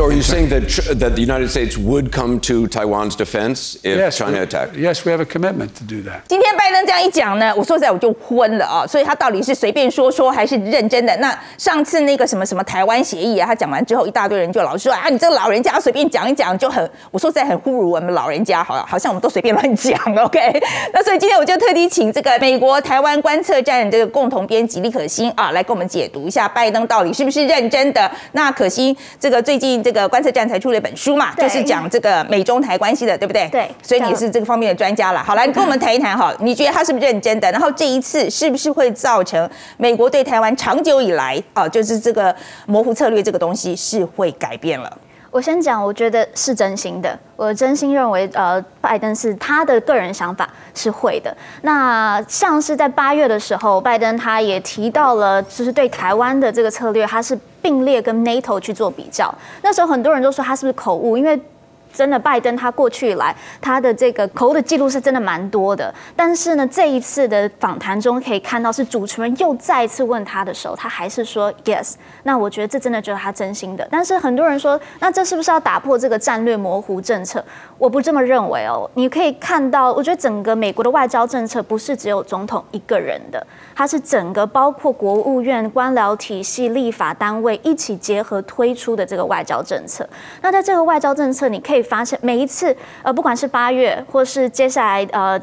So are you saying that that the United States would come to Taiwan's defense if Yes, China attacked? Yes, we have a commitment to do that. 今天拜登这样一讲呢，我说实在我就昏了啊！所以他到底是随便说说还是认真的？那上次那个什么什么台湾协议啊，他讲完之后，一大堆人就老是说啊，你这个老人家随便讲一讲就很，我说实在很侮辱我们老人家，好像好像我们都随便乱讲，OK？那所以今天我就特地请这个美国台湾观测站这个共同编辑李可欣啊，来给我们解读一下拜登到底是不是认真的。那可欣这个最近这个观测站才出了一本书嘛，就是讲这个美中台关系的，对不对？对所以你是这个方面的专家了。好，来你跟我们谈一谈哈，你觉得他是不是认真的？然后这一次是不是会造成美国对台湾长久以来啊，就是这个模糊策略这个东西是会改变了？我先讲，我觉得是真心的。我真心认为，呃，拜登是他的个人想法是会的。那像是在八月的时候，拜登他也提到了，就是对台湾的这个策略，他是并列跟 NATO 去做比较。那时候很多人都说他是不是口误，因为。真的，拜登他过去以来，他的这个口的记录是真的蛮多的。但是呢，这一次的访谈中可以看到，是主持人又再次问他的时候，他还是说 yes。那我觉得这真的就是他真心的。但是很多人说，那这是不是要打破这个战略模糊政策？我不这么认为哦。你可以看到，我觉得整个美国的外交政策不是只有总统一个人的，它是整个包括国务院、官僚体系、立法单位一起结合推出的这个外交政策。那在这个外交政策，你可以发现每一次，呃，不管是八月，或是接下来，呃。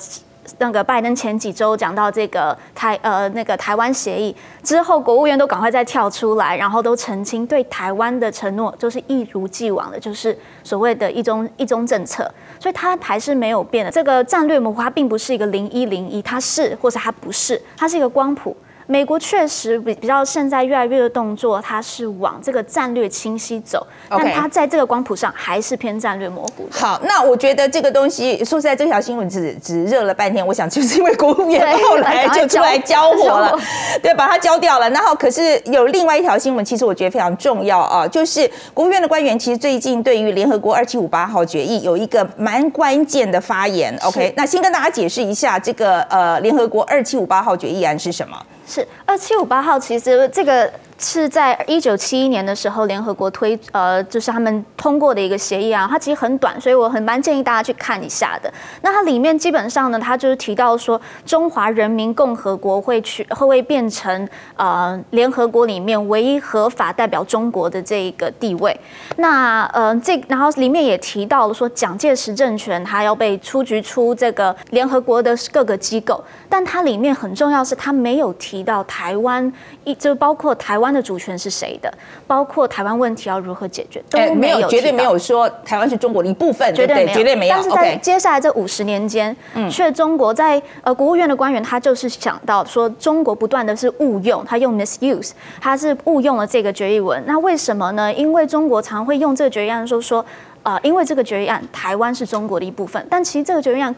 那个拜登前几周讲到这个台呃那个台湾协议之后，国务院都赶快再跳出来，然后都澄清对台湾的承诺就是一如既往的，就是所谓的一中一中政策，所以它还是没有变的。这个战略模糊它并不是一个零一零一，它是或者它不是，它是一个光谱。美国确实比比较现在越来越的动作，它是往这个战略清晰走但它在这个光谱上还是偏战略模糊。好，那我觉得这个东西说实在，这条新闻只只热了半天，我想就是因为国务院对 后来就出来交火了对，把它交掉了。然后可是有另外一条新闻，其实我觉得非常重要啊，就是国务院的官员其实最近对于联合国二七五八号决议有一个蛮关键的发言。OK，那先跟大家解释一下这个呃联合国二七五八号决议案是什么？是二七五八号，其实这个是在一九七一年的时候，联合国推呃，就是他们通过的一个协议啊，它其实很短，所以我很蛮建议大家去看一下的。那它里面基本上呢，它就是提到说，中华人民共和国会去会不会变成呃联合国里面唯一合法代表中国的这一个地位。那呃这然后里面也提到了说，蒋介石政权他要被出局出这个联合国的各个机构，但它里面很重要是它没有提到台湾一就包括台湾的主权是谁的，包括台湾问题要如何解决，都哎没有，绝对没有说台湾是中国的一部分，对？绝对没有，绝对没有。但是在接下来这五十年间，却中国在呃国务院的官员他就是想到说，中国不断的是误用，他用 misuse，他是误用了这个决议文。那为什么呢？因为中国常会用这个决议案说说，呃，因为这个决议案台湾是中国的一部分，但其实这个决议案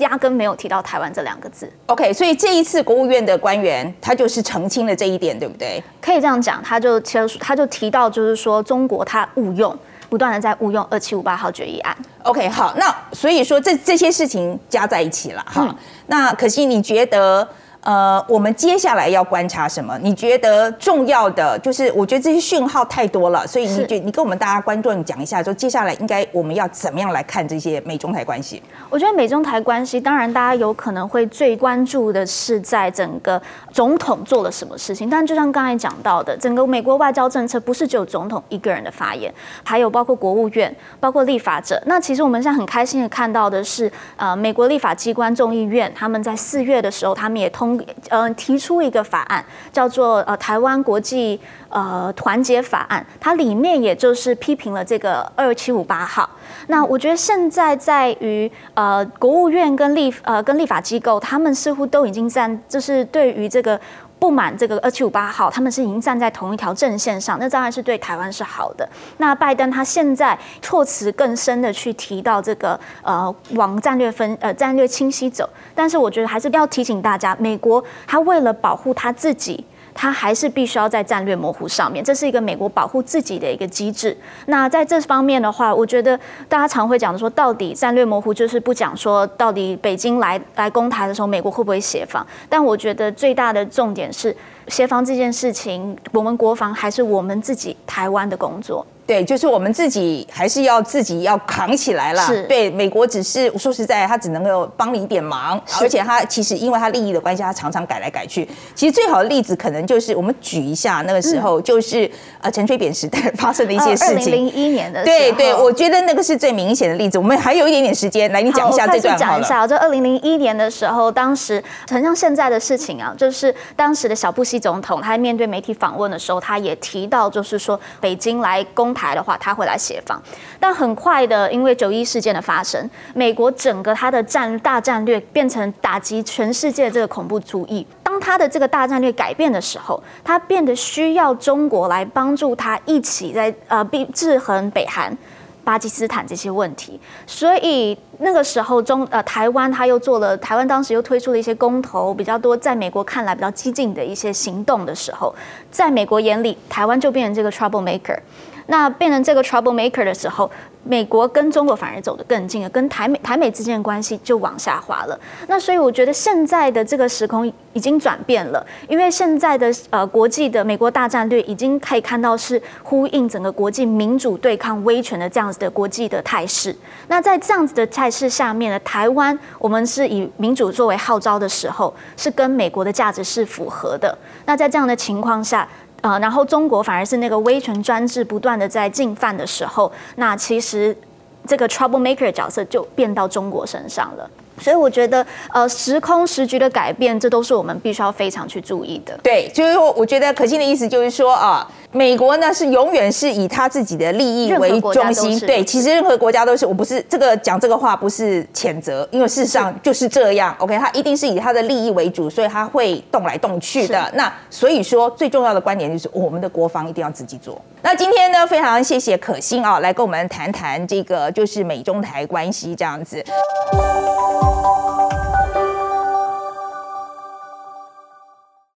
压根没有提到台湾这两个字。OK，所以这一次国务院的官员他就是澄清了这一点，对不对？可以这样讲，他就提他就提到就是说，中国他误用，不断的在误用二七五八号决议案。OK，好，那所以说这这些事情加在一起了哈。那可惜你觉得？呃，我们接下来要观察什么？你觉得重要的就是，我觉得这些讯号太多了，所以你是觉你跟我们大家观众讲一下，说接下来应该我们要怎么样来看这些美中台关系？我觉得美中台关系，当然大家有可能会最关注的是在整个总统做了什么事情，但就像刚才讲到的，整个美国外交政策不是只有总统一个人的发言，还有包括国务院、包括立法者。那其实我们现在很开心的看到的是，呃，美国立法机关众议院他们在四月的时候，他们也通嗯提出一个法案，叫做呃台湾国际呃团结法案，它里面也就是批评了这个二七五八号。那我觉得现在在于呃国务院跟立呃跟立法机构，他们似乎都已经在，就是对于这个。不满这个二七五八号，他们是已经站在同一条阵线上，那当然是对台湾是好的。那拜登他现在措辞更深的去提到这个呃往战略分呃战略清晰走，但是我觉得还是要提醒大家，美国他为了保护他自己。它还是必须要在战略模糊上面，这是一个美国保护自己的一个机制。那在这方面的话，我觉得大家常会讲的说，到底战略模糊就是不讲说到底北京来来攻台的时候，美国会不会协防？但我觉得最大的重点是协防这件事情，我们国防还是我们自己台湾的工作。对，就是我们自己还是要自己要扛起来了。是对，美国只是说实在，他只能够帮你一点忙，是而且他其实因为他利益的关系，他常常改来改去。其实最好的例子可能就是我们举一下那个时候，就是呃陈水扁时代发生的一些事情。二零零一年的时候对对，我觉得那个是最明显的例子。我们还有一点点时间，来你讲一下这段好了。讲一下，就二零零一年的时候，当时很像现在的事情啊，就是当时的小布总统，他面对媒体访问的时候，他也提到，就是说北京来攻台的话，他会来协防。但很快的，因为九一事件的发生，美国整个他的战大战略变成打击全世界这个恐怖主义。当他的这个大战略改变的时候，他变得需要中国来帮助他一起在呃必制衡北韩。巴基斯坦这些问题，所以那个时候中呃台湾他又做了，台湾当时又推出了一些公投比较多，在美国看来比较激进的一些行动的时候，在美国眼里，台湾就变成这个 trouble maker。那变成这个 trouble maker 的时候，美国跟中国反而走得更近了，跟台美台美之间的关系就往下滑了。那所以我觉得现在的这个时空已经转变了，因为现在的呃国际的美国大战略已经可以看到是呼应整个国际民主对抗威权的这样子的国际的态势。那在这样子的态势下面呢，台湾我们是以民主作为号召的时候，是跟美国的价值是符合的。那在这样的情况下。呃，然后中国反而是那个威权专制不断的在进犯的时候，那其实这个 trouble maker 的角色就变到中国身上了。所以我觉得，呃，时空时局的改变，这都是我们必须要非常去注意的。对，就是说，我觉得可信的意思就是说啊，美国呢是永远是以他自己的利益为中心。对，其实任何国家都是，我不是这个讲这个话不是谴责，因为事实上就是这样。OK，他一定是以他的利益为主，所以他会动来动去的。那所以说，最重要的观点就是我们的国防一定要自己做。那今天呢，非常谢谢可心啊，来跟我们谈谈这个就是美中台关系这样子。